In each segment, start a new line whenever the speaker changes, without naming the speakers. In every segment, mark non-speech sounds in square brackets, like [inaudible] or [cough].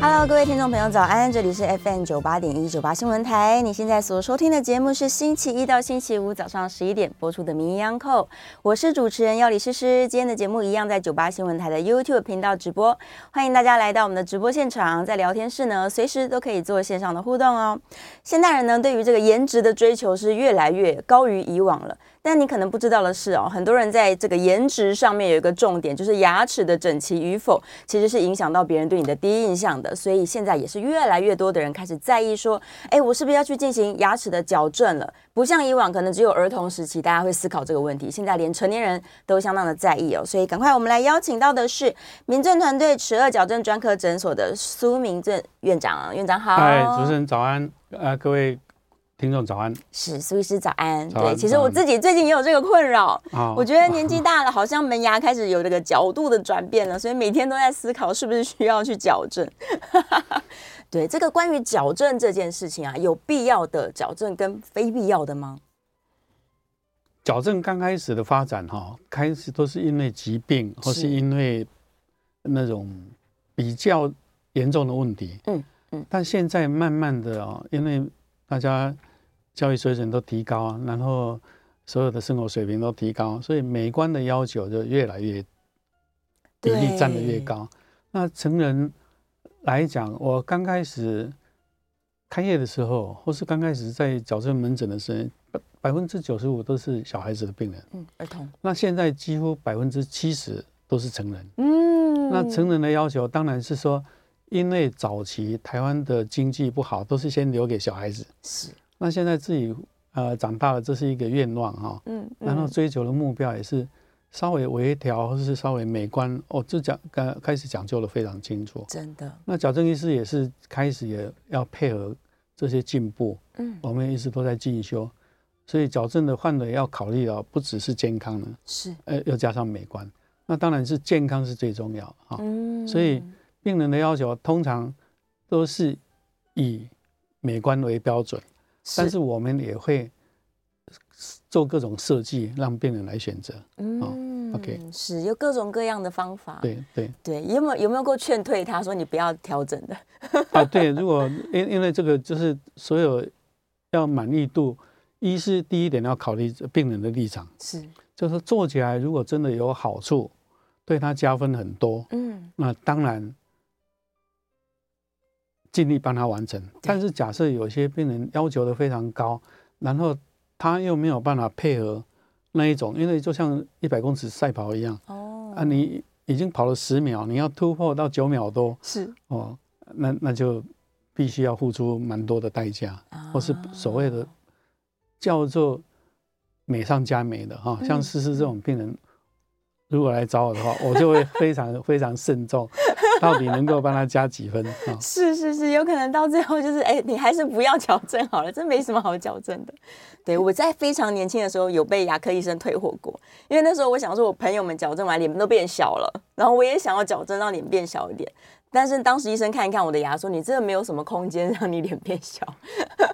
Hello，各位听众朋友，早安！这里是 FM 九八点一九八新闻台。你现在所收听的节目是星期一到星期五早上十一点播出的《名医央叩》，我是主持人药理诗诗。今天的节目一样在九八新闻台的 YouTube 频道直播，欢迎大家来到我们的直播现场，在聊天室呢，随时都可以做线上的互动哦。现代人呢，对于这个颜值的追求是越来越高于以往了。但你可能不知道的是哦，很多人在这个颜值上面有一个重点，就是牙齿的整齐与否，其实是影响到别人对你的第一印象的。所以现在也是越来越多的人开始在意说，哎，我是不是要去进行牙齿的矫正了？不像以往，可能只有儿童时期大家会思考这个问题，现在连成年人都相当的在意哦。所以赶快我们来邀请到的是铭正团队齿顎矫正专科诊所的苏明正院长，院长好。
嗨，主持人早安，呃，各位。听众早安，
是苏医师早安。对，其实我自己最近也有这个困扰，我觉得年纪大了，好像门牙开始有这个角度的转变了，所以每天都在思考是不是需要去矫正。[laughs] 对，这个关于矫正这件事情啊，有必要的矫正跟非必要的吗？
矫正刚开始的发展哈，开始都是因为疾病或是因为那种比较严重的问题。嗯嗯，但现在慢慢的啊，因为大家。教育水准都提高，然后所有的生活水平都提高，所以美观的要求就越来越比例占得越高。那成人来讲，我刚开始开业的时候，或是刚开始在矫正门诊的时候，百分之九十五都是小孩子的病人，嗯，儿童。那现在几乎百分之七十都是成人，嗯。那成人的要求当然是说，因为早期台湾的经济不好，都是先留给小孩子，是。那现在自己呃长大了，这是一个愿望哈，嗯，然后追求的目标也是稍微微调或者是稍微美观哦，这讲刚开始讲究的非常清楚，真的。那矫正医师也是开始也要配合这些进步，嗯，我们一直都在进修，所以矫正的患者要考虑到不只是健康呢，是，呃，要加上美观，那当然是健康是最重要哈，嗯，所以病人的要求通常都是以美观为标准。但是我们也会做各种设计，让病人来选择。嗯，OK，
是有各种各样的方法。
对对对，
有没有有没有过劝退他说你不要调整的？[laughs]
啊，对，如果因因为这个就是所有要满意度，一是第一点要考虑病人的立场，是就是做起来如果真的有好处，对他加分很多。嗯，那当然。尽力帮他完成，但是假设有些病人要求的非常高，然后他又没有办法配合那一种，因为就像一百公尺赛跑一样，哦，啊，你已经跑了十秒，你要突破到九秒多，是。哦，那那就必须要付出蛮多的代价，或是所谓的叫做美上加美的哈，像思思这种病人，如果来找我的话，[laughs] 我就会非常非常慎重。[laughs] 到底能够帮他加几分？
是是是，有可能到最后就是，哎、欸，你还是不要矫正好了，这没什么好矫正的。[laughs] 对，我在非常年轻的时候有被牙科医生退货过，因为那时候我想说，我朋友们矫正完脸都变小了，然后我也想要矫正让脸变小一点，但是当时医生看一看我的牙，说你真的没有什么空间让你脸变小，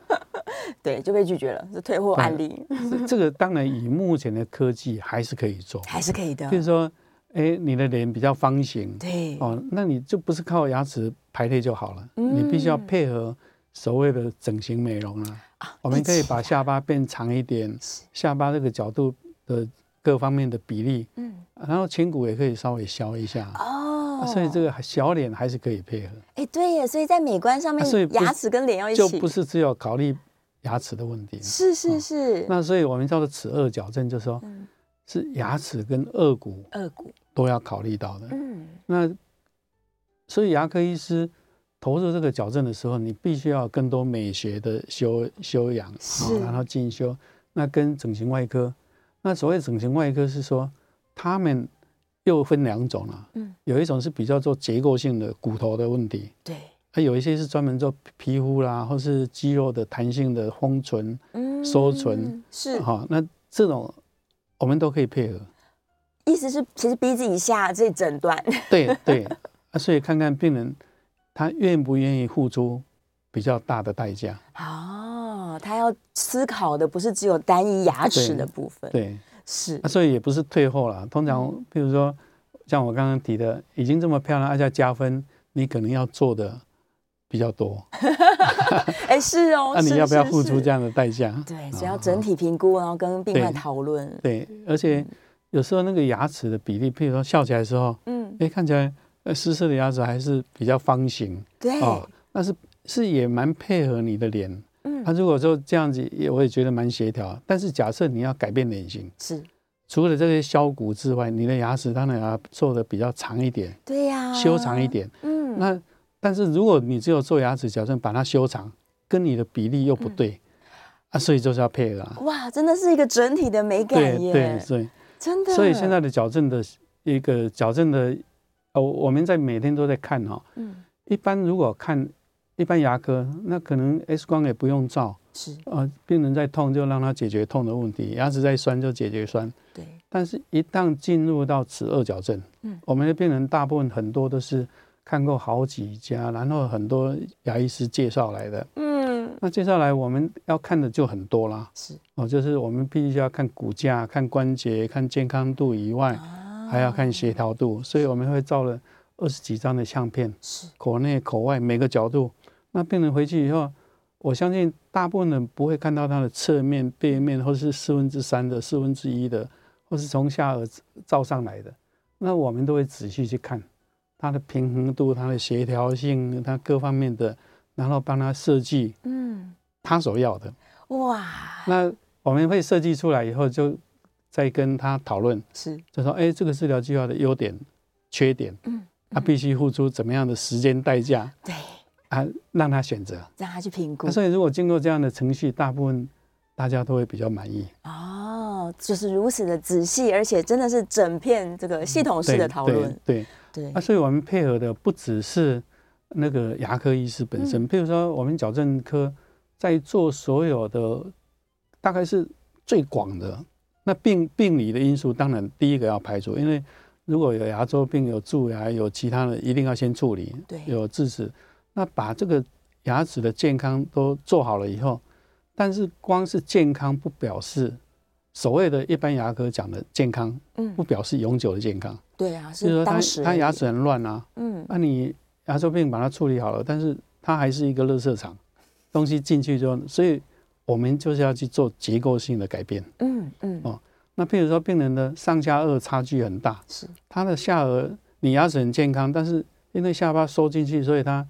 [laughs] 对，就被拒绝了，是退货案例。[laughs]
这个当然以目前的科技还是可以做，
还是可以的，
就是说。哎，你的脸比较方形，对。哦，那你就不是靠牙齿排列就好了，嗯、你必须要配合所谓的整形美容啊。啊我们可以把下巴变长一点，下巴这个角度的各方面的比例，嗯，然后颧骨也可以稍微削一下哦、啊，所以这个小脸还是可以配合。
哎，对耶，所以在美观上面，所以牙齿跟脸要一起，
就不是只有考虑牙齿的问题。
是是是、哦。
那所以我们叫做齿颚矫正，就是说，是牙齿跟颚骨，颚骨。都要考虑到的。嗯，那所以牙科医师投入这个矫正的时候，你必须要更多美学的修修养，
是，
然后进修。那跟整形外科，那所谓整形外科是说，他们又分两种了。嗯，有一种是比较做结构性的骨头的问题，
对。
还有一些是专门做皮肤啦，或是肌肉的弹性的丰唇、收唇，
是
哈。那这种我们都可以配合。
意思是，其实鼻子以下这诊断，
对对啊，所以看看病人他愿不愿意付出比较大的代价。
哦，他要思考的不是只有单一牙齿的部分，
对，
是
啊，所以也不是退后了。通常，比如说像我刚刚提的，已经这么漂亮，而且加分，你可能要做的。比较多，[laughs]
哎，是哦。[laughs]
那你要不要付出这样的代价？
对，只要整体评估，然后跟病患讨论。
对，而且有时候那个牙齿的比例，譬如说笑起来的时候，嗯，哎，看起来呃，失色的牙齿还是比较方形。
对，
哦，但是是也蛮配合你的脸。嗯，他如果说这样子，也我也觉得蛮协调。但是假设你要改变脸型，
是
除了这些削骨之外，你的牙齿当然要做的比较长一点。
对呀，
修长一点。嗯，那。但是如果你只有做牙齿矫正，把它修长，跟你的比例又不对，嗯、啊，所以就是要配合、啊。
哇，真的是一个整体的美感耶！
对对对，
真的。
所以现在的矫正的一个矫正的，哦，我们在每天都在看哈、哦。嗯。一般如果看一般牙科，那可能 X 光也不用照。是。啊、呃，病人在痛就让他解决痛的问题，牙齿在酸就解决酸。对。但是，一旦进入到齿顎矫正，嗯，我们的病人大部分很多都是。看过好几家，然后很多牙医师介绍来的，嗯，那介绍来我们要看的就很多啦，是哦，就是我们必须要看骨架、看关节、看健康度以外，啊、还要看协调度，所以我们会照了二十几张的相片，是口内口外每个角度。那病人回去以后，我相信大部分人不会看到他的侧面、背面，或是四分之三的、四分之一的，或是从下顎照上来的，那我们都会仔细去看。他的平衡度、他的协调性、他各方面的，然后帮他设计，嗯，他所要的，哇，那我们会设计出来以后，就再跟他讨论，是，就说，哎，这个治疗计划的优点、缺点，嗯，他必须付出怎么样的时间代价，对，啊，让他选择，
让他去评估。
所以，如果经过这样的程序，大部分大家都会比较满意。
哦，就是如此的仔细，而且真的是整片这个系统式的讨论，
对。对对，啊，所以我们配合的不只是那个牙科医师本身，嗯、譬如说我们矫正科在做所有的，大概是最广的。那病病理的因素，当然第一个要排除，因为如果有牙周病、有蛀牙、有其他的，一定要先处理。对，有智齿，那把这个牙齿的健康都做好了以后，但是光是健康不表示。所谓的一般牙科讲的健康，嗯，不表示永久的健康。
对啊，是当时
他他牙齿很乱啊，嗯，那你牙周病把它处理好了，但是它还是一个垃圾场，东西进去之后，所以我们就是要去做结构性的改变。嗯嗯哦，那譬如说病人的上下颚差距很大，是他的下颚，你牙齿很健康，但是因为下巴收进去，所以他。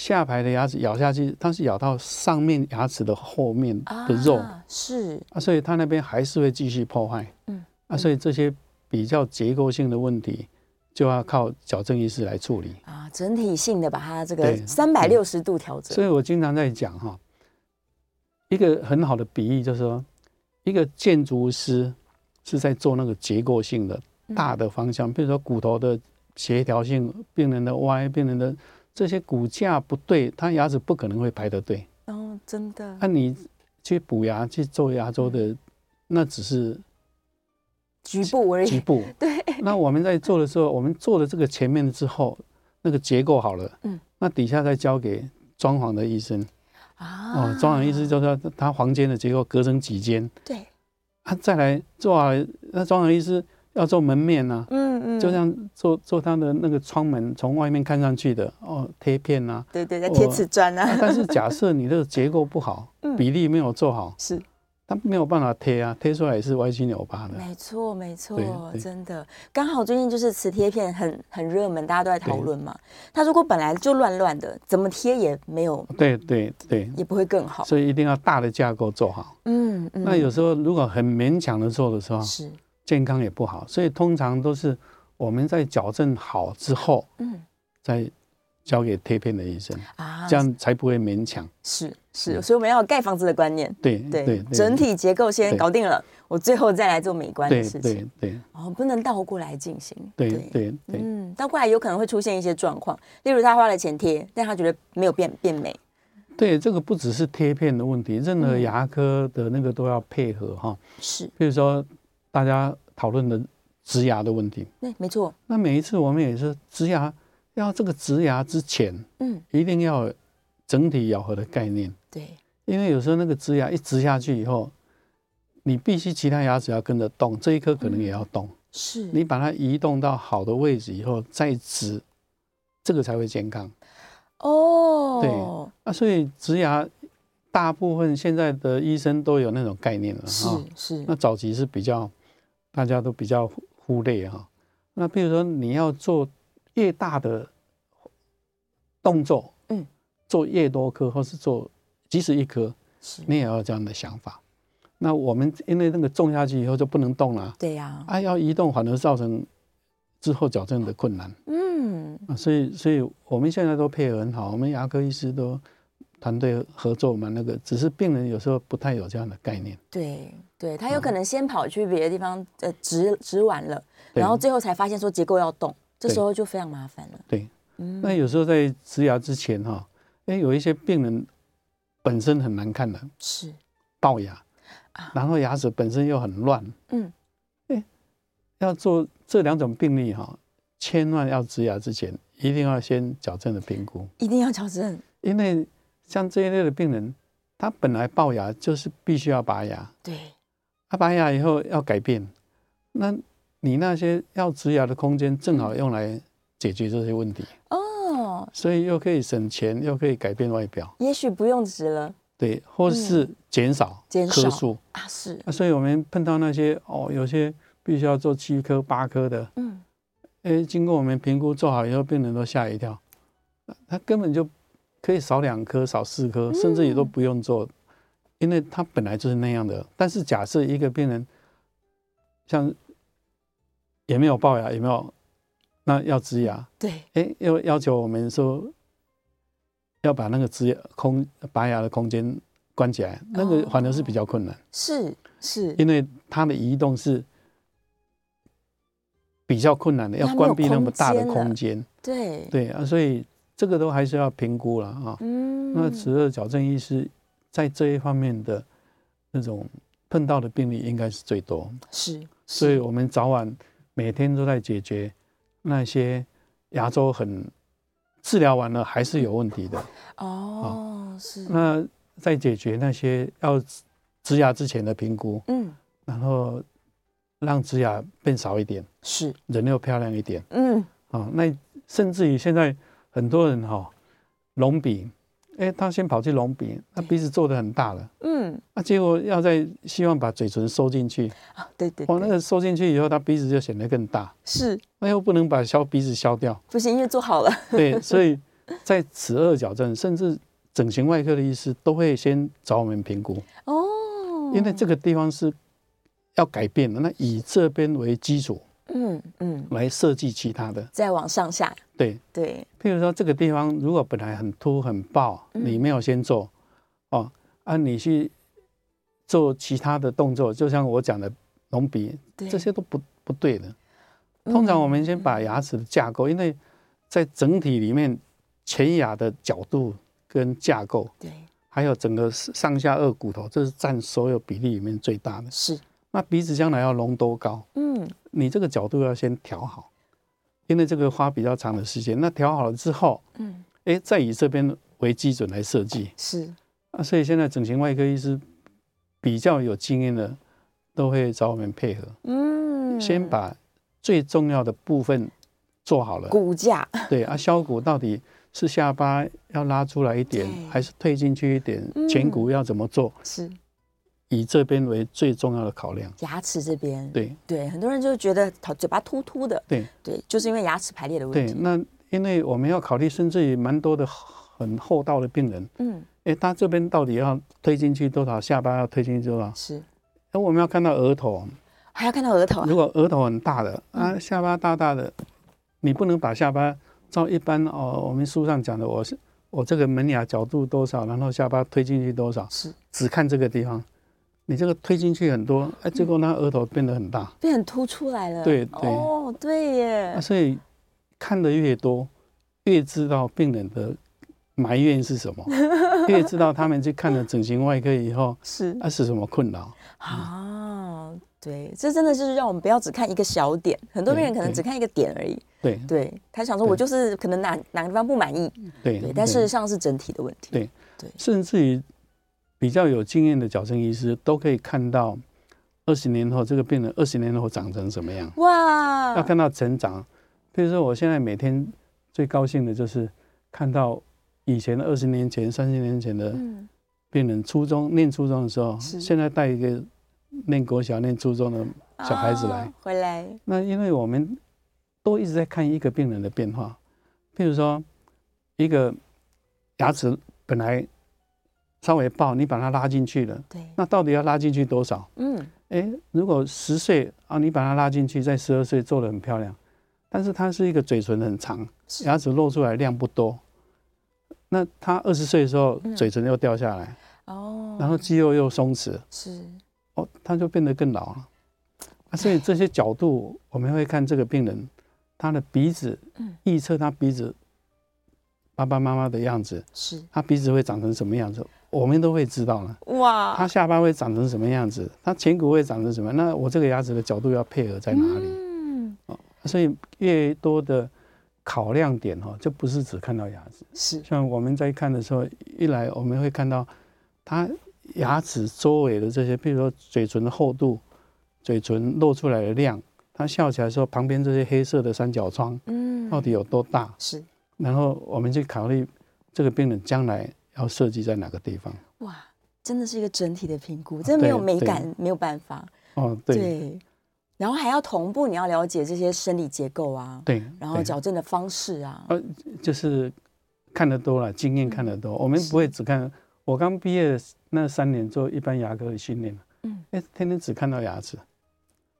下排的牙齿咬下去，它是咬到上面牙齿的后面的肉，啊是。啊，所以它那边还是会继续破坏，嗯。啊，所以这些比较结构性的问题，就要靠矫正医师来处理。
啊，整体性的把它这个三百六十度调整。
所以我经常在讲哈，一个很好的比喻就是说，一个建筑师是在做那个结构性的大的方向，比如说骨头的协调性，病人的歪，病人的。这些骨架不对，他牙齿不可能会排得对。
哦，真的。
那、啊、你去补牙、去做牙周的，那只是
局部而已。
局部。[laughs] 对。那我们在做的时候，我们做了这个前面之后，那个结构好了，嗯，那底下再交给装潢的医生。啊。哦，装潢医师就是说他房间的结构隔成几间。对。他、啊、再来做好，那装潢医师。要做门面呐、啊，嗯嗯，就像做做他的那个窗门，从外面看上去的哦，贴片呐、啊，
对对对，贴瓷砖啊。
但是假设你这个结构不好，比例没有做好，是，他没有办法贴啊，贴出来也是歪七扭八的。
没错没错，真的，刚好最近就是磁贴片很很热门，大家都在讨论嘛。它如果本来就乱乱的，怎么贴也没有，
对对对，
也不会更好。
所以一定要大的架构做好。嗯嗯。那有时候如果很勉强的做的时候，是。健康也不好，所以通常都是我们在矫正好之后，嗯，再交给贴片的医生啊，这样才不会勉强。
是是，所以我们要有盖房子的观念。
对对，
整体结构先搞定了，我最后再来做美观的事情。
对对，
哦，不能倒过来进行。
对对对，
嗯，倒过来有可能会出现一些状况，例如他花了钱贴，但他觉得没有变变美。
对，这个不只是贴片的问题，任何牙科的那个都要配合哈。
是，
比如说大家讨论的植牙的问题。
对，没错。
那每一次我们也是植牙。要这个植牙之前，嗯，一定要整体咬合的概念，
对，
因为有时候那个植牙一植下去以后，你必须其他牙齿要跟着动，这一颗可能也要动，
是，
你把它移动到好的位置以后再植，这个才会健康。
哦，
对，啊，所以植牙大部分现在的医生都有那种概念了，
是是，
那早期是比较大家都比较忽略哈，那比如说你要做。越大的动作，嗯，做越多颗，或是做即使一颗，是。你也要有这样的想法。那我们因为那个种下去以后就不能动了，
对呀，
啊，要移动反而造成之后矫正的困难，
嗯，
啊，所以所以我们现在都配合很好，我们牙科医师都团队合作嘛，那个只是病人有时候不太有这样的概念，
对，对他有可能先跑去别的地方呃植植完了，然后最后才发现说结构要动。这时候就非常麻烦了。
对，嗯，那有时候在植牙之前哈，哎，有一些病人本身很难看的，
是
龅牙，然后牙齿本身又很乱，
嗯，
哎，要做这两种病例哈，千万要植牙之前一定要先矫正的评估，
一定要矫正，
因为像这一类的病人，他本来龅牙就是必须要拔牙，
对，
他拔牙以后要改变，那。你那些要植牙的空间，正好用来解决这些问题
哦，
所以又可以省钱，又可以改变外表。
也许不用植了，
对，或是减少棵数
啊，是
啊，所以我们碰到那些哦，有些必须要做七颗、八颗的，
嗯，
哎，经过我们评估做好以后，病人都吓一跳，他根本就可以少两颗、少四颗，甚至也都不用做，因为他本来就是那样的。但是假设一个病人像。也没有龅牙，也没有，那要植牙。
对，
哎，要要求我们说要把那个植牙空拔牙的空间关起来，那个反而是比较困难。
是是，
因为它的移动是比较困难的，要关闭那么大的空间。
对
对啊，所以这个都还是要评估了啊。
嗯，
那齿颚矫正医师在这一方面的那种碰到的病例应该是最多。
是，
所以我们早晚。每天都在解决那些牙周很治疗完了还是有问题的
哦，是。
那在解决那些要植牙之前的评估，
嗯，
然后让植牙变少一点，
是
人又漂亮一点，
嗯，
啊，那甚至于现在很多人哈隆鼻。哎，他先跑去隆鼻，那鼻子做的很大了，
嗯，
那结果要再希望把嘴唇收进去，
啊，对对，
哦，那个收进去以后，他鼻子就显得更大，
是，
那又不能把削鼻子削掉，
不行，因为做好了，[laughs]
对，所以在齿顎矫正，甚至整形外科的医师都会先找我们评估，
哦，
因为这个地方是要改变的，那以这边为基础。
嗯嗯，
来设计其他的，
再往上下，
对
对。
譬如说这个地方如果本来很凸很爆，你没有先做，哦，啊，你去做其他的动作，就像我讲的隆鼻，这些都不不对的。通常我们先把牙齿的架构，因为在整体里面前牙的角度跟架构，
对，
还有整个上下颚骨头，这是占所有比例里面最大的。
是。
那鼻子将来要隆多高？
嗯，
你这个角度要先调好，因为这个花比较长的时间。那调好了之后，
嗯，
哎，再以这边为基准来设计。
是
啊，所以现在整形外科医师比较有经验的，都会找我们配合。
嗯，
先把最重要的部分做好了。
骨架。
对啊，削骨到底是下巴要拉出来一点，还是退进去一点？前骨要怎么做？
是。
以这边为最重要的考量，
牙齿这边，
对
对，很多人就觉得嘴巴突突的，
对
对，就是因为牙齿排列的问题。
对，那因为我们要考虑，甚至于蛮多的很厚道的病人，
嗯，
哎，他这边到底要推进去多少？下巴要推进去多少？
是，
那我们要看到额头，
还要看到额头啊。
如果额头很大的啊，下巴大大的，你不能把下巴照一般哦，我们书上讲的，我是我这个门牙角度多少，然后下巴推进去多少，
是
只看这个地方。你这个推进去很多，哎，结果那额头变得很大，
变很凸出来了。
对对
哦，对耶。
啊，所以看的越多，越知道病人的埋怨是什么，[laughs] 越知道他们去看了整形外科以后是啊是什么困扰
啊。对，这真的就是让我们不要只看一个小点，很多病人可能只看一个点而已。
对
对，他想说我就是可能哪哪个地方不满意。
对
对，但事实上是整体的问题。
对对，甚至于。比较有经验的矫正医师都可以看到，二十年后这个病人二十年后长成什么样？哇！要看到成长。比如说，我现在每天最高兴的就是看到以前的二十年前、三十年前的病人，初中念初中的时候，现在带一个念国小、念初中的小孩子来
回来。
那因为我们都一直在看一个病人的变化。譬如说，一个牙齿本来。稍微抱，你把它拉进去了。对。那到底要拉进去多少？嗯。哎、欸，如果十岁啊，你把它拉进去，在十二岁做的很漂亮，但是他是一个嘴唇很长，牙齿露出来量不多。那他二十岁的时候，嘴唇又掉下来。哦、嗯。然后肌肉又松弛。是。哦，他就变得更老了。啊，所以这些角度我们会看这个病人，他的鼻子，嗯预测他鼻子爸爸妈妈的样子，是他鼻子会长成什么样子。我们都会知道了哇，他下巴会长成什么样子，他颧骨会长成什么？那我这个牙齿的角度要配合在哪里？嗯，哦，所以越多的考量点哈，就不是只看到牙齿。是，像我们在看的时候，一来我们会看到他牙齿周围的这些，比如说嘴唇的厚度、嘴唇露出来的量，他笑起来的时候旁边这些黑色的三角窗，嗯，到底有多大？是，然后我们去考虑这个病人将来。要设计在哪个地方？
哇，真的是一个整体的评估，真的没有美感，没有办法。
哦，对，
对。然后还要同步，你要了解这些生理结构啊，对，然后矫正的方式啊。呃，
就是看得多了，经验看得多，我们不会只看。我刚毕业那三年做一般牙科的训练，嗯，哎，天天只看到牙齿，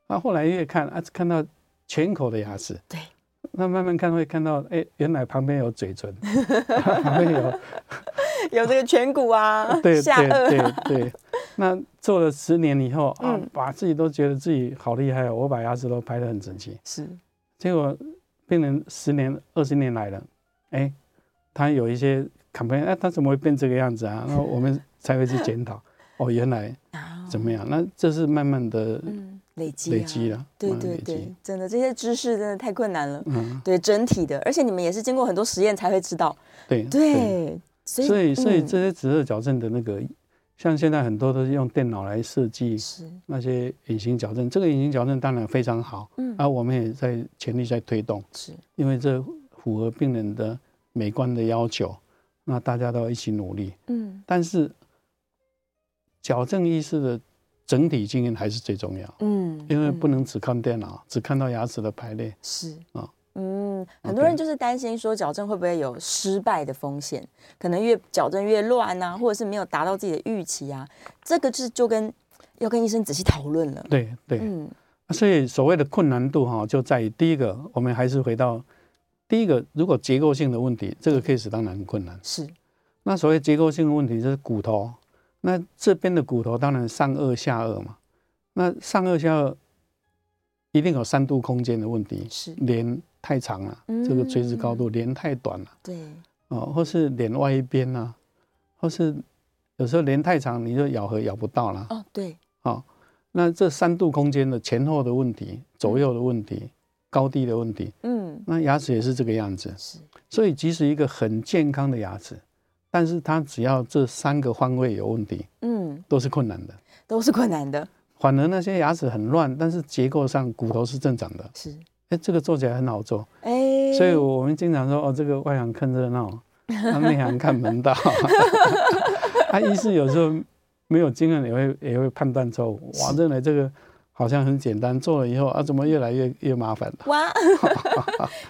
啊，后来越看啊，看到全口的牙齿，对。那慢慢看会看到，哎，原来旁边有嘴唇，[laughs] 旁边有 [laughs]
有这个颧骨啊，
对对对对。[laughs] 那做了十年以后啊，把自己都觉得自己好厉害，我把牙齿都排得很整齐。是，结果病人十年、二十年来了，哎，他有一些 complain，哎，他怎么会变这个样子啊？[laughs] 那我们才会去检讨，哦，原来怎么样？那这是慢慢的。
累积
累积了，
对对对，真的这些知识真的太困难了。嗯，对整体的，而且你们也是经过很多实验才会知道。
对对，所以所以这些指色矫正的那个，像现在很多都是用电脑来设计，是那些隐形矫正。这个隐形矫正当然非常好，嗯，而我们也在全力在推动，是因为这符合病人的美观的要求，那大家都要一起努力。嗯，但是矫正医师的。整体经验还是最重要，嗯，因为不能只看电脑，嗯、只看到牙齿的排列，是啊，哦、
嗯，很多人就是担心说矫正会不会有失败的风险，可能越矫正越乱啊，或者是没有达到自己的预期啊，这个是就跟要跟医生仔细讨论了，
对对，嗯，所以所谓的困难度哈，就在于第一个，我们还是回到第一个，如果结构性的问题，这个 case 当然很困难，是，那所谓结构性的问题就是骨头。那这边的骨头当然上颚下颚嘛，那上颚下颚一定有三度空间的问题，是。脸太长了，嗯、这个垂直高度脸太短了，对，哦，或是脸外一边啊，或是有时候脸太长，你就咬合咬不到了，哦，对，哦，那这三度空间的前后的问题、左右的问题、嗯、高低的问题，嗯，那牙齿也是这个样子，是，所以即使一个很健康的牙齿。但是它只要这三个方位有问题，嗯，都是困难的，
都是困难的。
反而那些牙齿很乱，但是结构上骨头是正常的，是，哎，这个做起来很好做，哎，所以我们经常说，哦，这个外行看热闹，内行看门道。他 [laughs] 医师有时候没有经验，也会也会判断错误，哇，认为这个。好像很简单，做了以后啊，怎么越来越越麻烦了？[laughs] 哇，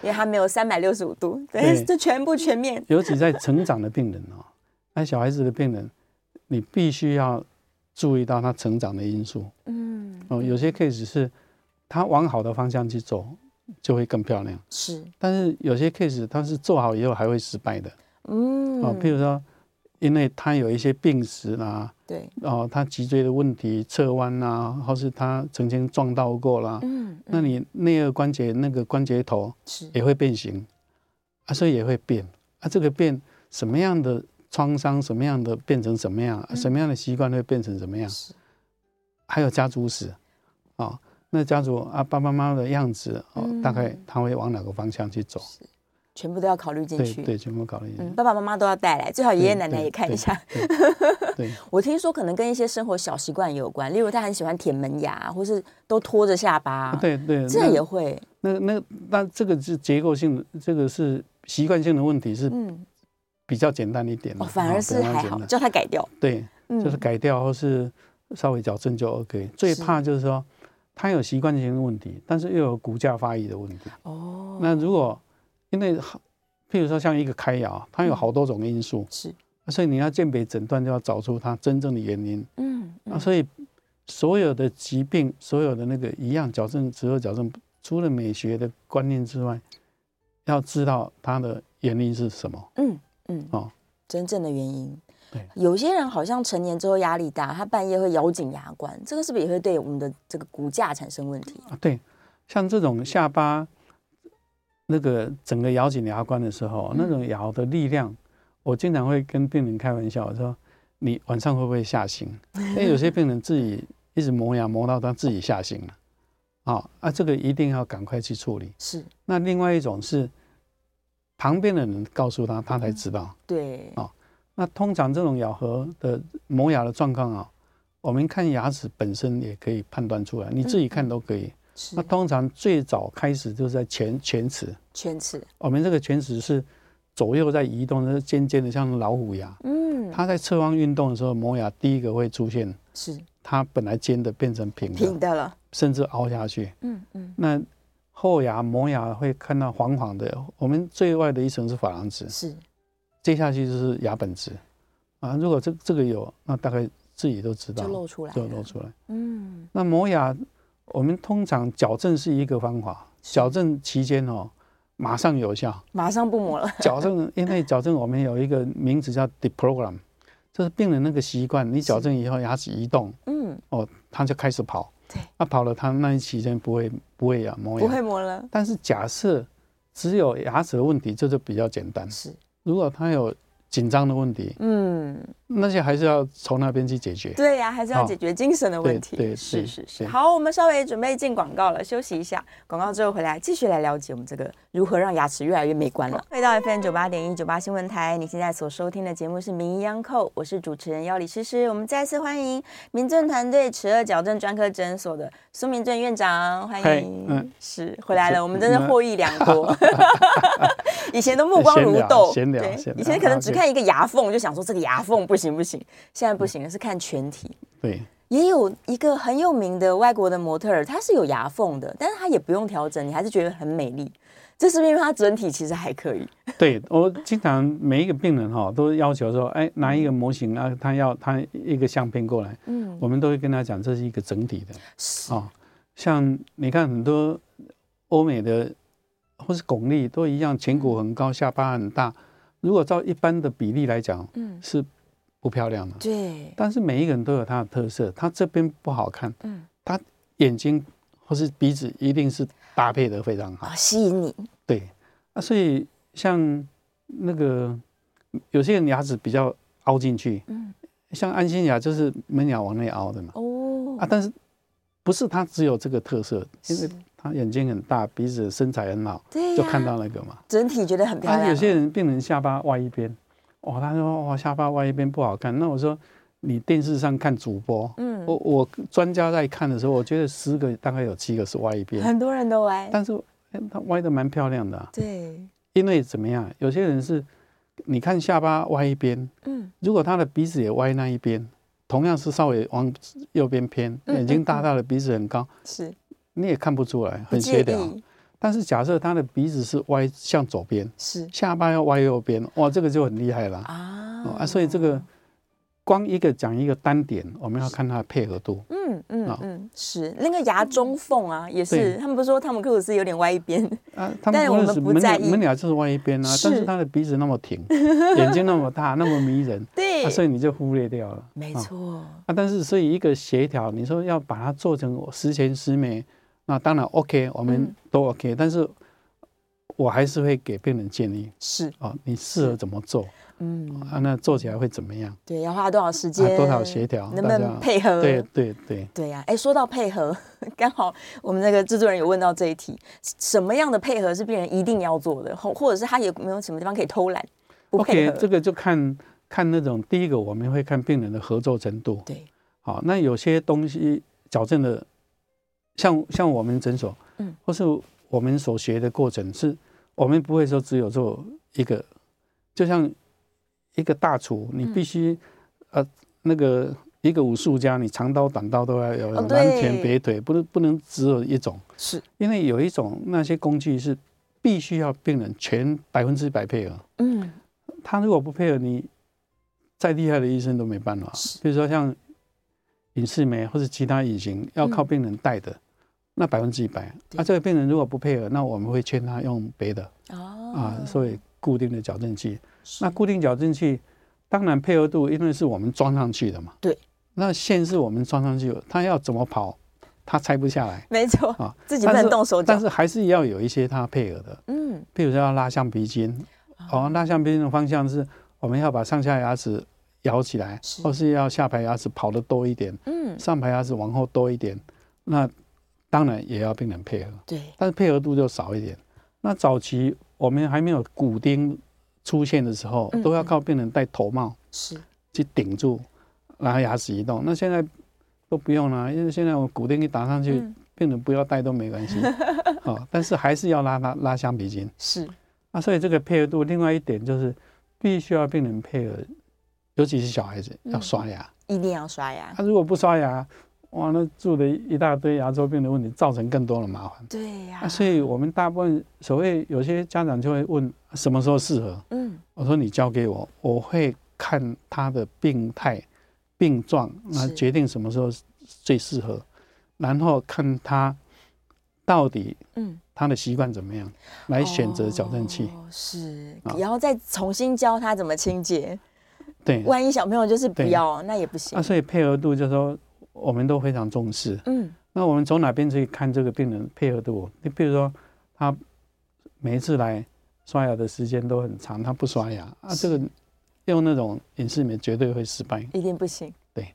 因为他没有三百六十五度，对，这全部全面。
尤其在成长的病人哦，那小孩子的病人，你必须要注意到他成长的因素。嗯，哦，有些 case 是他往好的方向去走，就会更漂亮。
是，
但是有些 case 它是做好以后还会失败的。
嗯，
哦，譬如说，因为他有一些病史啦，
对，
哦，他脊椎的问题侧弯啦，或是他曾经撞到过啦，
嗯，
那你内二关节那个关节头
是。
也会变形啊，所以也会变。啊，这个变什么样的创伤，什么样的变成什么样，嗯、什么样的习惯会变成什么样，
是。
还有家族史啊、哦，那家族啊爸爸妈妈的样子哦，
嗯、
大概他会往哪个方向去走？
全部都要考虑进去
对，对，全部考虑进去。
嗯，爸爸妈妈都要带来，最好爷爷奶奶也看一下。
对，[laughs]
我听说可能跟一些生活小习惯也有关，例如他很喜欢舔门牙，或是都拖着下巴。
对对，
这样也会。
那那那这个是结构性的，这个是习惯性的问题，是比较简单一点的。
哦，反而是还好，叫他改掉。
对，就是改掉或是稍微矫正就 OK。最怕就是说他有习惯性的问题，但是又有骨架发育的问题。哦，那如果因为，譬如说像一个开牙，它有好多种因素，
是，
所以你要鉴别诊断，就要找出它真正的原因。嗯，啊，所以所有的疾病，所有的那个一样矫正，只有矫正，除了美学的观念之外，要知道它的原因是什么。嗯嗯，哦，
真正的原因。
对，
有些人好像成年之后压力大，他半夜会咬紧牙关，这个是不是也会对我们的这个骨架产生问题
啊？对，像这种下巴。那个整个咬紧牙关的时候，那种咬的力量，我经常会跟病人开玩笑，我说：“你晚上会不会吓醒？” [laughs] 因为有些病人自己一直磨牙磨到他自己吓醒了，啊啊，这个一定要赶快去处理。
是。
那另外一种是旁边的人告诉他，他才知道。
对。
啊，那通常这种咬合的磨牙的状况啊，我们看牙齿本身也可以判断出来，你自己看都可以。那通常最早开始就是在前前齿，
前齿，
我们这个前齿是左右在移动，是尖尖的，像老虎牙。嗯，它在侧方运动的时候，磨牙第一个会出现，
是。
它本来尖的变成平的，
平的了，
甚至凹下去。嗯嗯，那后牙磨牙会看到黄黄的，我们最外的一层是珐琅质，
是
接下去就是牙本质啊。如果这这个有，那大概自己都知道，
就露出来，
就露出来。嗯，那磨牙。我们通常矫正是一个方法，矫正期间哦，马上有效，
马上不磨了。[laughs]
矫正，因为矫正我们有一个名字叫 deprogram，就是病人那个习惯，你矫正以后牙齿移动，嗯，哦，他就开始跑，对，他跑了，他那一期间不会不会牙磨牙，
不会磨了。
但是假设只有牙齿的问题，这就比较简单。是，如果他有。紧张的问题，嗯，那些还是要从那边去解决。
对呀、啊，还是要解决精神的问题。
对，
是是是。好，我们稍微准备进广告了，休息一下。广告之后回来，继续来了解我们这个如何让牙齿越来越美观了。回到 FM 九八点一九八新闻台，你现在所收听的节目是《名医央叩》，我是主持人要李诗诗。我们再次欢迎民政团队齿颚矫正专科诊所的苏明正院长，欢迎。嗯，是回来了，我们真的获益良多。[laughs] 以前都目光如豆，
闲聊，
对，以前可能只看一个牙缝，就想说这个牙缝不行不行。现在不行了，是看全体。
对，
也有一个很有名的外国的模特儿，他是有牙缝的，但是他也不用调整，你还是觉得很美丽。这是不是因为他整体其实还可以？[laughs]
对，我经常每一个病人哈都要求说，哎，拿一个模型啊，他要他一个相片过来，嗯，我们都会跟他讲，这是一个整体的。是啊，像你看很多欧美的。或是巩俐都一样，颧骨很高，下巴很大。如果照一般的比例来讲，嗯，是不漂亮的。
对。但
是每一个人都有他的特色，他这边不好看，嗯，他眼睛或是鼻子一定是搭配的非常好，
吸引你。
对。啊，所以像那个有些人牙齿比较凹进去，嗯，像安心牙就是门牙往内凹的嘛。哦。啊，但是不是他只有这个特色，因为。他眼睛很大，鼻子身材很好，对、啊，就看到那个嘛，
整体觉得很漂亮。
有些人病人下巴歪一边，哦，他说哦，下巴歪一边不好看。那我说你电视上看主播，嗯，我我专家在看的时候，我觉得十个大概有七个是歪一边，
很多人都歪，
但是他歪的蛮漂亮的、啊。
对，
因为怎么样？有些人是，你看下巴歪一边，嗯，如果他的鼻子也歪那一边，同样是稍微往右边偏，眼睛大大的，鼻子很高，嗯、是。你也看不出来，很协调。但是假设他的鼻子是歪向左边，是。下巴要歪右边，哇，这个就很厉害了。啊！啊，所以这个光一个讲一个单点，我们要看它的配合度。
嗯嗯嗯，是。那个牙中缝啊，也是他们不是说汤姆克鲁斯有点歪一边。
啊，[laughs] 但是我们不在意，门牙就是歪一边啊，但是他的鼻子那么挺，[laughs] 眼睛那么大，那么迷人，对，所以你就忽略掉了。
没错。
啊，但是所以一个协调，你说要把它做成十全十美，那当然 OK，我们都 OK，但是我还是会给病人建议，
是
啊，你适合怎么做？嗯啊，那做起来会怎么样？
对，要花多少时间？
多少协调？
能不能配合？
对对对
对呀！哎，说到配合，[laughs] 刚好我们那个制作人有问到这一题：什么样的配合是病人一定要做的？或或者是他有没有什么地方可以偷懒？不配合？
这个就看看那种第一个，我们会看病人的合作程度。
对，
好，那有些东西矫正的，像像我们诊所，嗯，或是我们所学的过程，是我们不会说只有做一个，就像。一个大厨，你必须，呃，那个一个武术家，你长刀短刀都要有，南拳北腿，不能不能只有一种，
是。
因为有一种那些工具是必须要病人全百分之百配合，嗯，他如果不配合，你再厉害的医生都没办法。比如说像隐适美或者其他隐形要靠病人带的，那百分之一百，那这个病人如果不配合，那我们会劝他用别的，哦，啊，所以固定的矫正器。那固定矫正器，当然配合度，因为是我们装上去的嘛。
对。
那线是我们装上去，他要怎么跑，他拆不下来。
没错。啊，自己不能动手脚。
但是还是要有一些他配合的。嗯。譬如说要拉橡皮筋，哦，拉橡皮筋的方向是，我们要把上下牙齿咬起来，或是要下排牙齿跑得多一点。嗯。上排牙齿往后多一点，那当然也要病人配合。
对。
但是配合度就少一点。那早期我们还没有骨钉。出现的时候都要靠病人戴头帽，是去顶住，然后牙齿移动。那现在都不用了，因为现在我骨钉一打上去，病人不要戴都没关系。[laughs] 哦，但是还是要拉拉拉橡皮筋。是啊，所以这个配合度，另外一点就是必须要病人配合，尤其是小孩子要刷牙，
一定要刷牙。
他如果不刷牙，哇，那住的一大堆牙周病的问题，造成更多的麻烦。
对呀、啊，
所以我们大部分所谓有些家长就会问什么时候适合？嗯，我说你交给我，我会看他的病态、病状，那决定什么时候最适合，然后看他到底嗯他的习惯怎么样，来选择矫正器。
哦、是，然后再重新教他怎么清洁。
对，
万一小朋友就是不要，那也不行。
那所以配合度就是说。我们都非常重视。嗯，那我们从哪边去看这个病人配合度？你比如说，他每一次来刷牙的时间都很长，他不刷牙啊，这个用那种隐适美绝对会失败，
一定不行。
对，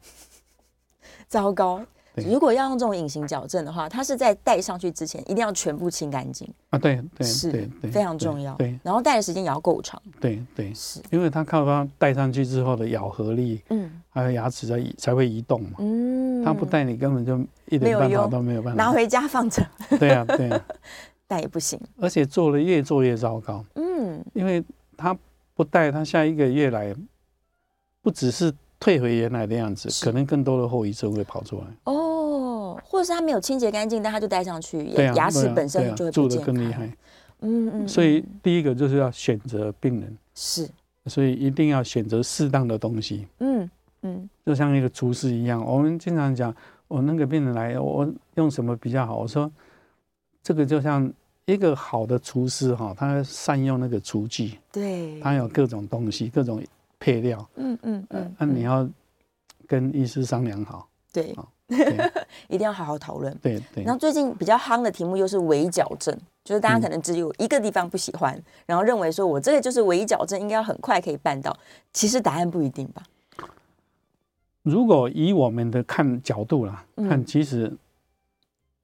糟糕。如果要用这种隐形矫正的话，它是在戴上去之前一定要全部清干净
啊。对对，
是
对
非常重要。对，然后戴的时间也要够长。
对对，是因为它靠它戴上去之后的咬合力，嗯，还有牙齿在才会移动嘛。嗯，它不戴你根本就一点办法都没有办法。
拿回家放着。
对啊对啊，[laughs]
戴也不行。
而且做了越做越糟糕。嗯，因为它不戴，它下一个月来不只是。退回原来的样子，可能更多的后遗症会跑出来。
哦，或者是他没有清洁干净，但他就戴上去，牙齿本身就会
蛀得更厉害。嗯嗯。所以第一个就是要选择病人，
是，
所以一定要选择适当的东西。嗯嗯，就像一个厨师一样，我们经常讲，我那个病人来，我用什么比较好？我说，这个就像一个好的厨师哈，他善用那个厨具，
对，
他有各种东西，各种。配料，嗯嗯嗯，那你要跟医师商量好，
对，[laughs] 一定要好好讨论，
对对。
然后最近比较夯的题目又是围矫正，就是大家可能只有一个地方不喜欢，然后认为说我这个就是围矫正，应该要很快可以办到，其实答案不一定吧。
如果以我们的看角度啦，看其实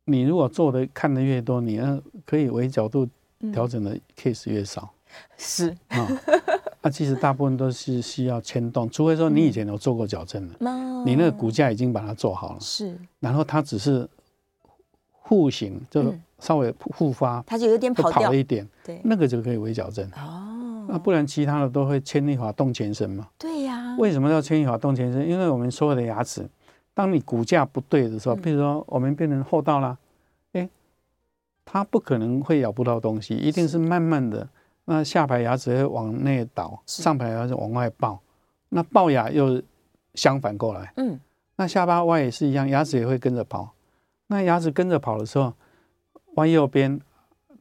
你如果做的看的越多，你要可以微角度调整的 case 越少，
是。
啊。[laughs] 那、啊、其实大部分都是需要牵动，除非说你以前有做过矫正的，嗯、你那个骨架已经把它做好了，是，然后它只是复形，就稍微复发，嗯、它就有点跑掉了一点，对，那个就可以微矫正。哦，那不然其他的都会牵一发动全身嘛。
对呀、啊。
为什么要牵一发动全身？因为我们所有的牙齿，当你骨架不对的时候，比如说我们变成厚道啦，哎，它不可能会咬不到东西，一定是慢慢的。那下排牙齿会往内倒，上排牙齿往外爆，那龅牙又相反过来，嗯，那下巴歪也是一样，牙齿也会跟着跑。那牙齿跟着跑的时候，歪右边，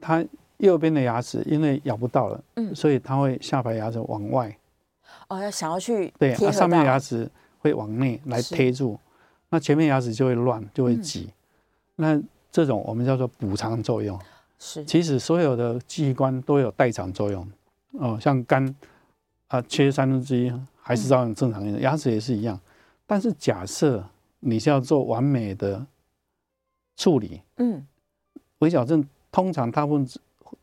它右边的牙齿因为咬不到了，嗯，所以它会下排牙齿往外。
哦，要想要去
对，它上面牙齿会往内来贴住，那前面牙齿就会乱，就会挤。那这种我们叫做补偿作用。是，其实所有的器官都有代偿作用。哦，像肝啊，缺三分之一还是照样正常的，牙齿也是一样。但是假设你是要做完美的。处理，嗯，微矫正通常大部分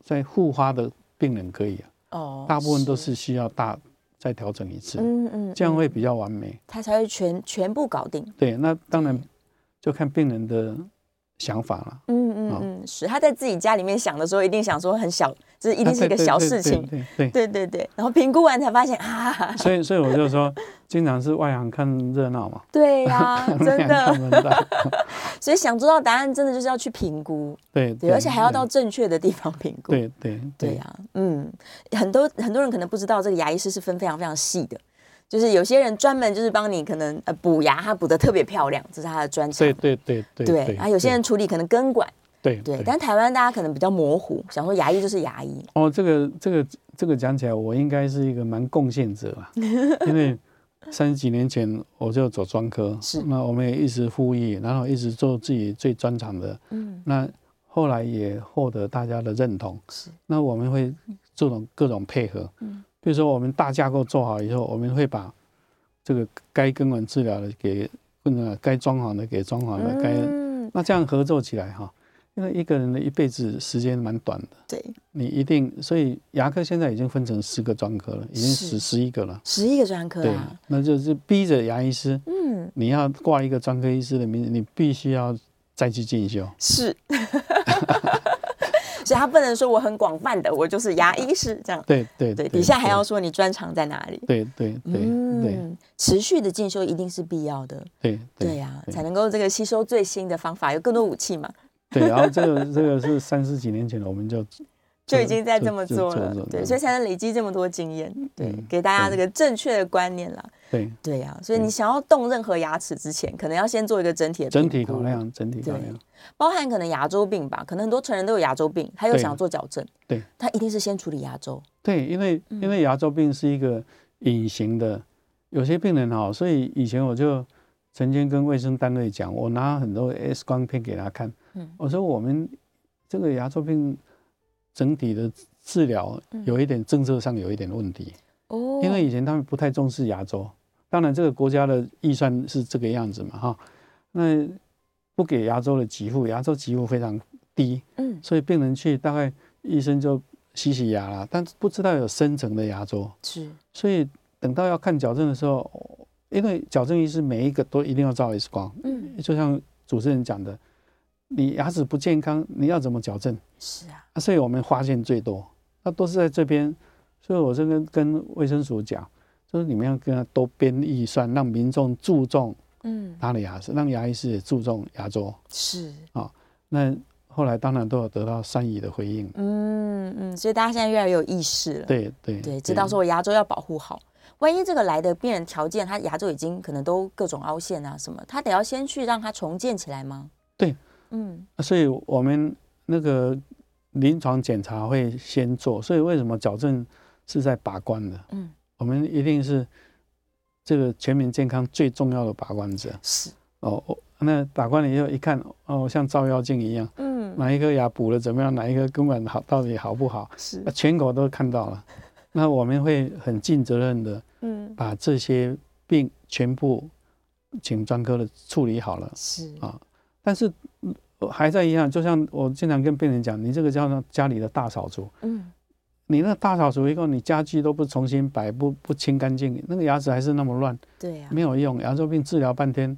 在复发的病人可以啊，哦，大部分都是需要大再调整一次，嗯嗯，这样会比较完美，
他才会全全部搞定。
对，那当然就看病人的想法了，
嗯嗯嗯，是。他在自己家里面想的时候，一定想说很小，这一定是一个小事情，对对。对对对，然后评估完才发现啊，
所以所以我就说。经常是外行看热闹嘛，
对呀，[laughs] 真的。[laughs] 所以想知道答案，真的就是要去评估，对对，而且还要到正确的地方评估，
对对
对。呀，嗯，很多很多人可能不知道，这个牙医师是分非常非常细的，就是有些人专门就是帮你可能呃补牙，他补的特别漂亮，这是他的专长，
对对对对对，
啊，有些人处理可能根管。对对，但台湾大家可能比较模糊，想说牙医就是牙医。
哦，这个这个这个讲起来，我应该是一个蛮贡献者啊，[laughs] 因为。三十几年前我就走专科，是那我们也一直呼吁，然后一直做自己最专长的，嗯，那后来也获得大家的认同，是那我们会做种各种配合，嗯，比如说我们大架构做好以后，我们会把这个该根管治疗的给，呃，该装潢的给装潢的，该那这样合作起来哈。因为一个人的一辈子时间蛮短的，对，你一定，所以牙科现在已经分成十个专科了，已经十十一个了，
十一个专科，对，
那就是逼着牙医师，嗯，你要挂一个专科医师的名字，你必须要再去进修，
是，[laughs] 所以他不能说我很广泛的，我就是牙医师这样，
对对对，
底下还要说你专长在哪里，
对对对对，
持续的进修一定是必要的，对对呀，才能够这个吸收最新的方法，有更多武器嘛。[laughs]
对，然后这个这个是三十几年前我们就 [laughs]
就已经在这么做了，对，所以才能累积这么多经验，对，给大家这个正确的观念啦。对对呀，所以你想要动任何牙齿之前，可能要先做一个整体的
整体考量，整体考量，
包含可能牙周病吧，可能很多成人都有牙周病，他又想要做矫正，对，他一定是先处理牙周。
对，因为因为牙周病是一个隐形的，有些病人哈，所以以前我就曾经跟卫生单位讲，我拿很多 X 光片给他看。我说我们这个牙周病整体的治疗有一点政策上有一点问题哦，因为以前他们不太重视牙周，当然这个国家的预算是这个样子嘛哈，那不给牙周的给付，牙周给付非常低，嗯，所以病人去大概医生就洗洗牙啦，但不知道有深层的牙周是，所以等到要看矫正的时候，因为矫正医师每一个都一定要照 X 光，嗯，就像主持人讲的。你牙齿不健康，你要怎么矫正？是啊，所以我们发现最多，那都是在这边。所以我这边跟卫生署讲，就是你们要跟他多编预算，让民众注重嗯他的牙齿，让牙医师也注重牙周。是啊，那后来当然都有得到善意的回应。嗯
嗯，所以大家现在越来越有意识了。
对对
对，知道说我牙周要保护好。万一这个来的病人条件，他牙周已经可能都各种凹陷啊什么，他得要先去让他重建起来吗？
对。嗯，所以我们那个临床检查会先做，所以为什么矫正是在把关的？嗯，我们一定是这个全民健康最重要的把关者。是哦，那把关了以后一看，哦，像照妖镜一样，嗯，哪一颗牙补了怎么样，哪一颗根管好到底好不好？是，全国都看到了。那我们会很尽责任的，嗯，把这些病全部请专科的处理好了。是啊。但是还在一样，就像我经常跟病人讲，你这个叫做家里的大扫除，嗯，你那大扫除以后，你家具都不重新摆，不不清干净，那个牙齿还是那么乱，对呀，没有用。牙周病治疗半天，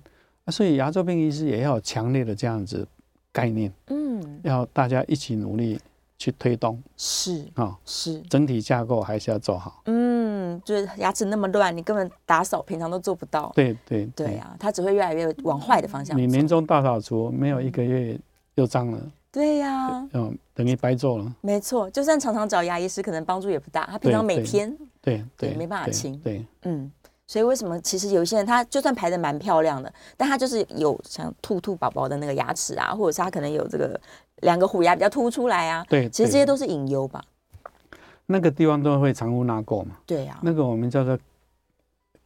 所以牙周病医师也要有强烈的这样子概念，嗯，要大家一起努力。去推动是啊，哦、是整体架构还是要做好。
嗯，就是牙齿那么乱，你根本打扫平常都做不到。
对对
对啊，它只会越来越往坏的方向。
你年终大扫除没有一个月又脏了。
对呀，
嗯，等于白做了。
没错，就算常常找牙医师，可能帮助也不大。他平常每天
对对，
对没办法清。
对，嗯。
所以为什么其实有些人他就算排的蛮漂亮的，但他就是有像兔兔宝宝的那个牙齿啊，或者是他可能有这个两个虎牙比较凸出来啊。
对，
其实这些都是隐忧吧。
那个地方都会藏污纳垢嘛。
对呀、啊。
那个我们叫做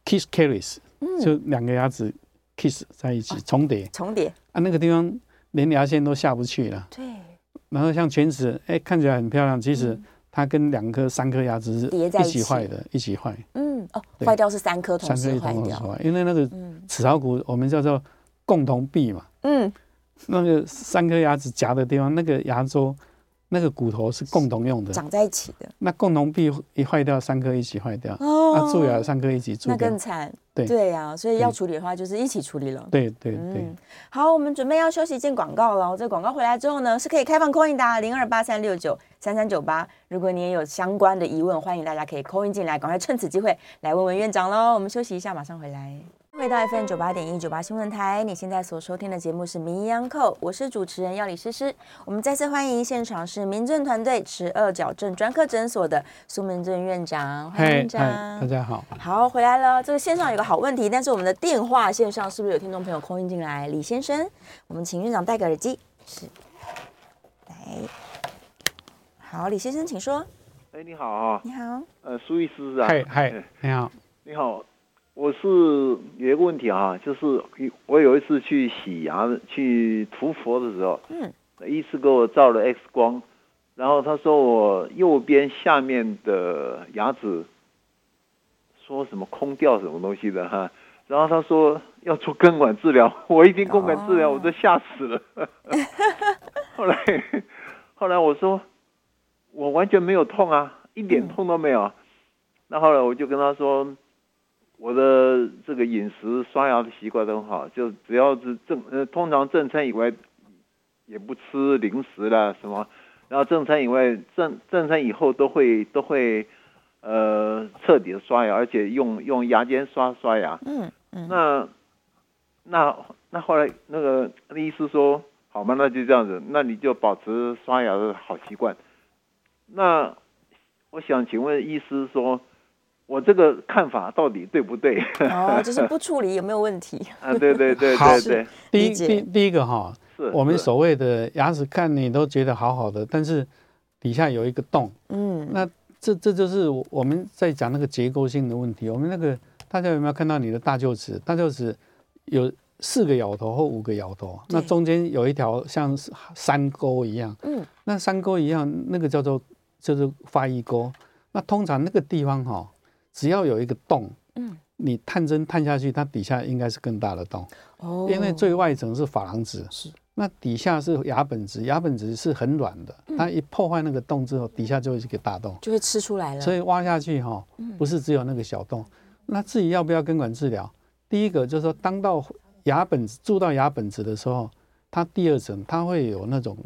kiss caries，、嗯、就两个牙齿 kiss 在一起、啊、重叠。
重叠。
啊，那个地方连牙线都下不去了。
对。
然后像犬齿，哎，看起来很漂亮，其实它跟两颗、三颗牙齿是一起坏的，一起坏。
嗯，哦，坏掉是三颗同时坏掉。
因为那个齿槽骨我们叫做共同壁嘛。嗯。那个三颗牙齿夹的地方，那个牙周。那个骨头是共同用的，
长在一起的。
那共同壁一坏掉，三颗一起坏掉。哦，那蛀牙三颗一起蛀，
那更惨。对对呀、啊，所以要处理的话，就是一起处理了。
对对
对。好，我们准备要休息进广告了。这个广告回来之后呢，是可以开放 call in 的，零二八三六九三三九八。如果你也有相关的疑问，欢迎大家可以 call in 进来，赶快趁此机会来问问院长喽。我们休息一下，马上回来。回到 FM 九八点一九八新闻台，你现在所收听的节目是《名医央叩》，我是主持人药理诗诗。我们再次欢迎现场是民政团队持二矫正专科诊所的苏明正院长，欢迎院长。
大家好。
好，回来了。这个线上有个好问题，但是我们的电话线上是不是有听众朋友 call in 进来？李先生，我们请院长戴个耳机。是。来。好，李先生，请说。
哎，你好啊。
你好。
呃，苏医师啊。
嗨嗨，你好。
你好。我是有一个问题啊，就是我有一次去洗牙、去涂佛的时候，嗯，医师给我照了 X 光，然后他说我右边下面的牙齿说什么空掉什么东西的哈，然后他说要做根管治疗，[laughs] 我一听根管治疗我都吓死了。[laughs] 后来后来我说我完全没有痛啊，一点痛都没有。那后来我就跟他说。我的这个饮食刷牙的习惯都很好，就只要是正呃，通常正餐以外也不吃零食啦什么，然后正餐以外正正餐以后都会都会呃彻底的刷牙，而且用用牙尖刷刷牙。嗯嗯。那那那后来那个那医师说，好吗？那就这样子，那你就保持刷牙的好习惯。那我想请问医师说。我这个看法到底对不对？
哦，就是不处理有没有问题？[laughs]
啊，对对对对对。
第一第第一个哈，是我们所谓的牙齿看你都觉得好好的，但是底下有一个洞。嗯，那这这就是我们在讲那个结构性的问题。我们那个大家有没有看到你的大臼齿？大臼齿有四个咬头或五个咬头，那中间有一条像山沟一样。嗯，那山沟一样，那个叫做就是发育沟。那通常那个地方哈。只要有一个洞，嗯，你探针探下去，它底下应该是更大的洞，哦，因为最外层是珐琅质，是，那底下是牙本质，牙本质是很软的，它一破坏那个洞之后，底下就会是一个大洞，
就会吃出来了。
所以挖下去哈，不是只有那个小洞。那至于要不要根管治疗，第一个就是说，当到牙本质蛀到牙本质的时候，它第二层它会有那种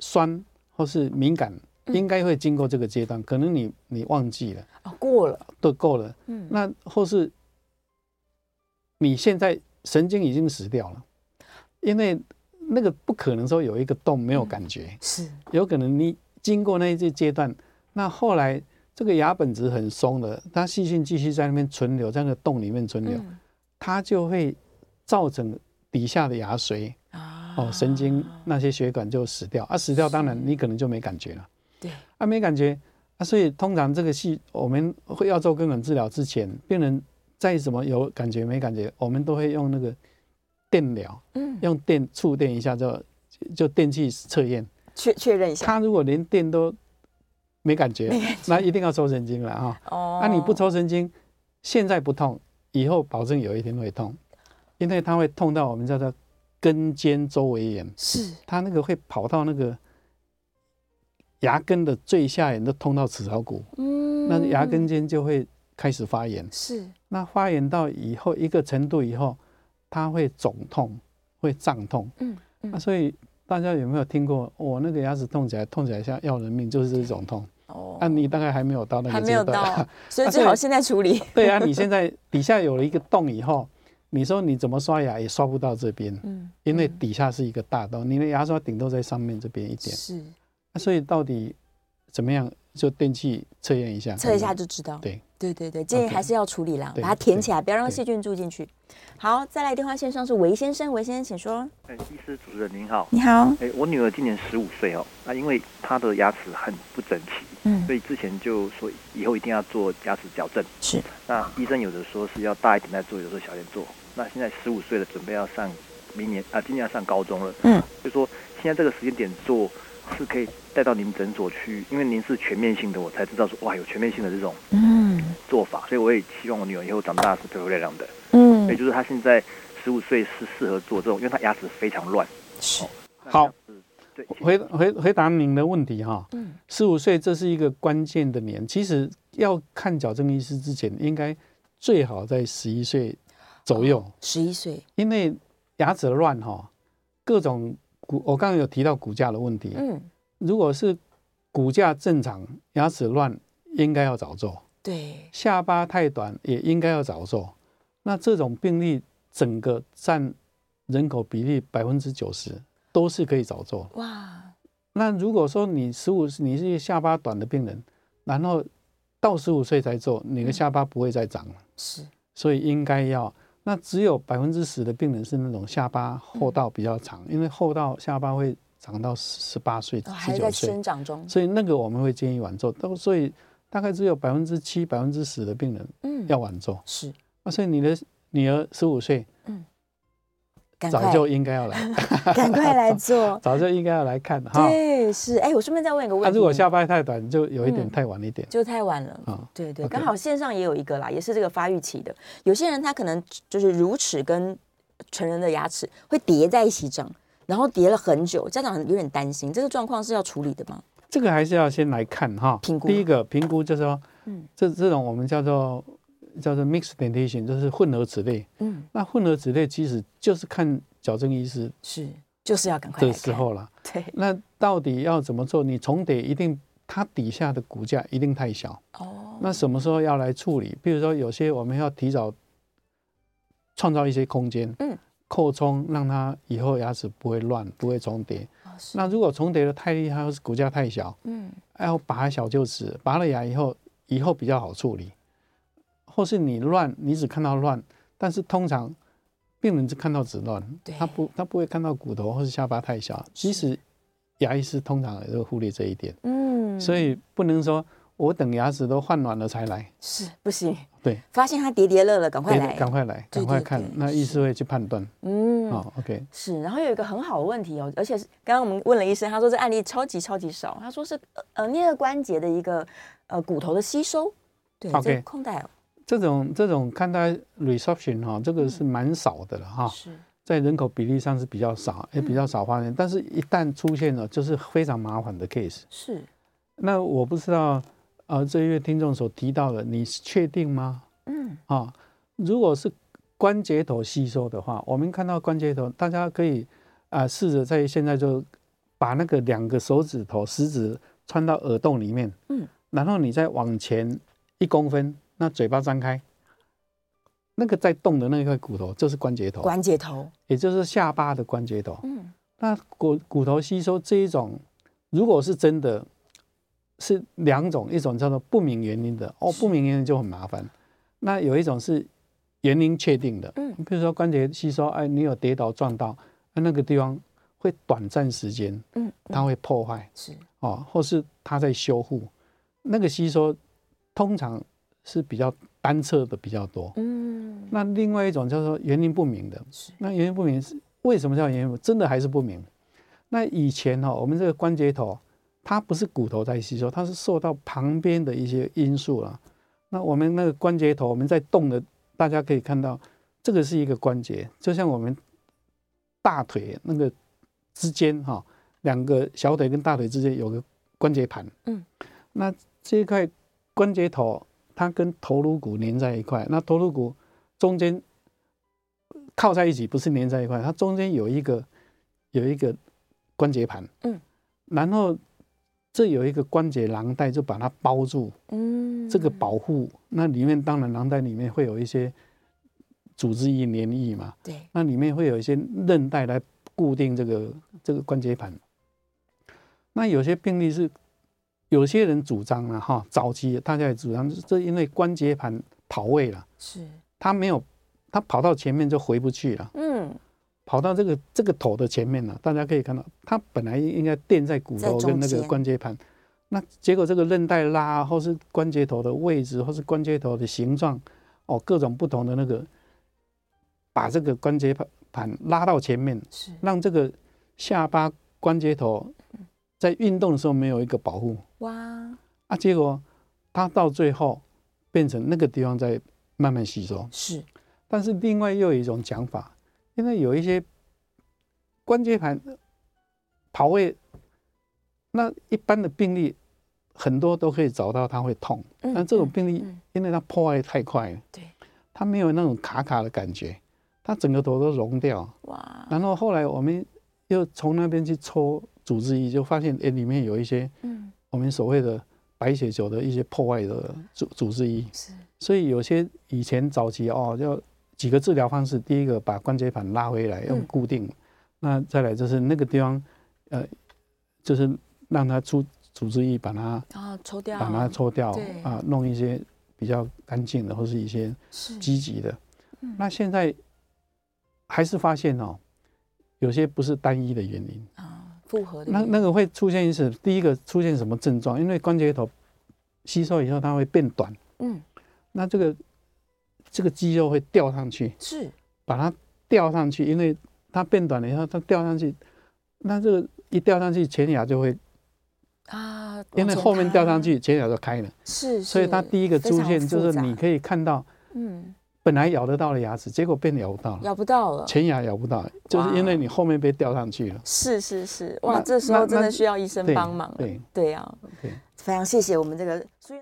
酸或是敏感。应该会经过这个阶段，可能你你忘记了。
啊，过了。
都过了，嗯，那或是你现在神经已经死掉了，因为那个不可能说有一个洞没有感觉，是。有可能你经过那一些阶段，那后来这个牙本质很松的，它细菌继续在那边存留，在那个洞里面存留，它就会造成底下的牙髓啊，哦，神经那些血管就死掉啊，死掉当然你可能就没感觉了。对，啊，没感觉，啊，所以通常这个戏我们会要做根管治疗之前，病人再怎么有感觉没感觉，我们都会用那个电疗，嗯，用电触电一下就就电气测验，
确确认一下。
他如果连电都没感觉，感觉，那一定要抽神经了啊。哦，那你不抽神经，现在不痛，以后保证有一天会痛，因为它会痛到我们叫做根尖周围炎，是，它那个会跑到那个。牙根的最下缘都通到齿槽骨，嗯，那牙根尖就会开始发炎，是。那发炎到以后一个程度以后，它会肿痛，会胀痛，嗯，那、啊、所以大家有没有听过？我、哦、那个牙齿痛起来，痛起来像要人命，就是这种痛。哦，那、啊、你大概还没有到那个阶段，
还没有到，[laughs] 所以最好现在处理。[laughs]
对啊，你现在底下有了一个洞以后，你说你怎么刷牙也刷不到这边，嗯，因为底下是一个大洞，你的牙刷顶多在上面这边一点，是。所以到底怎么样？就电器测验一下，
测一下就知道。
对
对对对，建议还是要处理啦，把它填起来，不要让细菌住进去。好，再来电话线上是韦先生，韦先生请说。
哎，医师主任您好，
你好。
哎，我女儿今年十五岁哦，那因为她的牙齿很不整齐，嗯，所以之前就说以后一定要做牙齿矫正。
是。
那医生有的说是要大一点再做，有的时候小一点做。那现在十五岁了，准备要上明年啊，今年要上高中了，嗯，就说现在这个时间点做是可以带到您诊所去，因为您是全面性的，我才知道说哇，有全面性的这种嗯做法，所以我也希望我女儿以后长大是漂漂亮亮的。嗯，也就是她现在十五岁是适合做这种，因为她牙齿非常乱。
是，
好，对，回回回答您的问题哈。嗯，十五岁这是一个关键的年，其实要看矫正医师之前，应该最好在十一岁左右。
十一岁，
因为牙齿乱哈，各种骨，我刚刚有提到骨架的问题。嗯，如果是骨架正常，牙齿乱，应该要早做。
对，
下巴太短，也应该要早做。那这种病例整个占人口比例百分之九十，都是可以早做。哇！那如果说你十五，你是一个下巴短的病人，然后到十五岁才做，你的下巴不会再长了。
是，
所以应该要。那只有百分之十的病人是那种下巴后道比较长，因为后道下巴会长到十八岁、十九岁，还在
生长中。
所以那个我们会建议晚做。都所以大概只有百分之七、百分之十的病人，嗯，要晚做。
是。
那所以你的女儿十五岁，嗯，早就应该要来，[laughs]
赶快来 [laughs] 做，
早就应该要来看哈。
对，是，哎，我顺便再问一个问题，
他如果下班太短，就有一点太晚一点，
就太晚了啊。对对，刚好线上也有一个啦，也是这个发育期的。有些人他可能就是乳齿跟成人的牙齿会叠在一起长，然后叠了很久，家长有点担心，这个状况是要处理的吗？
这个还是要先来看哈，评估。第一个评估就是说，嗯，这这种我们叫做。叫做 mixed dentition，就是混合齿类。嗯，那混合齿类其实就是看矫正医师
是，就是要赶快
的时候了。[laughs]
对，
那到底要怎么做？你重叠一定，它底下的骨架一定太小。哦，那什么时候要来处理？比如说有些我们要提早创造一些空间，嗯，扩充，让它以后牙齿不会乱，不会重叠。哦，那如果重叠的太厉害，或是骨架太小，嗯，要拔小臼齿，拔了牙以后，以后比较好处理。或是你乱，你只看到乱，但是通常病人只看到只乱，他不他不会看到骨头或是下巴太小。其实牙医师通常也会忽略这一点，嗯，所以不能说我等牙齿都换软了才来，
是不行。
对，
发现他叠叠乐了，赶快来，
赶快来，赶快看，那医师会去判断。嗯，好，OK。
是，然后有一个很好的问题哦，而且是刚刚我们问了医生，他说这案例超级超级少，他说是呃颞颌关节的一个呃骨头的吸收，对控带哦。
这种这种看待 resorption 哈，这个是蛮少的了哈，是在人口比例上是比较少，也比较少发现。但是，一旦出现了，就是非常麻烦的 case。
是。
那我不知道，呃，这一位听众所提到的，你是确定吗？嗯。啊，如果是关节头吸收的话，我们看到关节头，大家可以啊试着在现在就把那个两个手指头食指穿到耳洞里面，嗯，然后你再往前一公分。那嘴巴张开，那个在动的那一块骨头就是关节头，
关节头，
也就是下巴的关节头。嗯，那骨骨头吸收这一种，如果是真的，是两种，一种叫做不明原因的哦，不明原因就很麻烦。那有一种是原因确定的，嗯，比如说关节吸收，哎，你有跌倒撞到，那那个地方会短暂时间，嗯，它会破坏，是哦，或是它在修复，那个吸收通常。是比较单侧的比较多，嗯，那另外一种叫做原因不明的，那原因不明是为什么叫原因不明？真的还是不明。那以前哈，我们这个关节头，它不是骨头在吸收，它是受到旁边的一些因素了。那我们那个关节头，我们在动的，大家可以看到，这个是一个关节，就像我们大腿那个之间哈，两个小腿跟大腿之间有个关节盘，嗯，那这一块关节头。它跟头颅骨连在一块，那头颅骨中间靠在一起，不是连在一块，它中间有一个有一个关节盘，嗯，然后这有一个关节囊袋，就把它包住，嗯，这个保护，那里面当然囊袋里面会有一些组织液、黏液嘛，对，那里面会有一些韧带来固定这个这个关节盘。那有些病例是有些人主张了哈，早期大家也主张，这因为关节盘跑位了，
是，
他没有，他跑到前面就回不去了，嗯，跑到这个这个头的前面了，大家可以看到，他本来应该垫在骨头跟那个关节盘，那结果这个韧带拉，或是关节头的位置，或是关节头的形状，哦，各种不同的那个，把这个关节盘盘拉到前面，是。让这个下巴关节头。在运动的时候没有一个保护，哇！啊，结果它到最后变成那个地方在慢慢吸收。是，但是另外又有一种讲法，因为有一些关节盘跑位，那一般的病例很多都可以找到它会痛，但这种病例因为它破坏太快了，对，它没有那种卡卡的感觉，它整个头都融掉。哇！然后后来我们又从那边去抽。组织液就发现，哎，里面有一些，嗯，我们所谓的白血球的一些破坏的组组织液，是，所以有些以前早期哦，要几个治疗方式，第一个把关节盘拉回来用固定，那再来就是那个地方，呃，就是让它出组织液，把它啊抽掉，把它抽掉，啊，弄一些比较干净的或是一些积极的，那现在还是发现哦，有些不是单一的原因。啊。复合的那那个会出现一次，第一个出现什么症状？因为关节头吸收以后，它会变短。嗯，那这个这个肌肉会吊上去，是把它吊上去，因为它变短了以后，它吊上去，那这个一吊上去，前牙就会啊，因为后面吊上去，前牙就开了。是，所以它第一个出现就是你可以看到，嗯。本来咬得到的牙齿，结果变咬不到了，咬不到了，前牙咬不到，就是因为你后面被吊上去了。是是是，哇，这时候真的需要医生帮忙了。对对呀，非常谢谢我们这个苏院。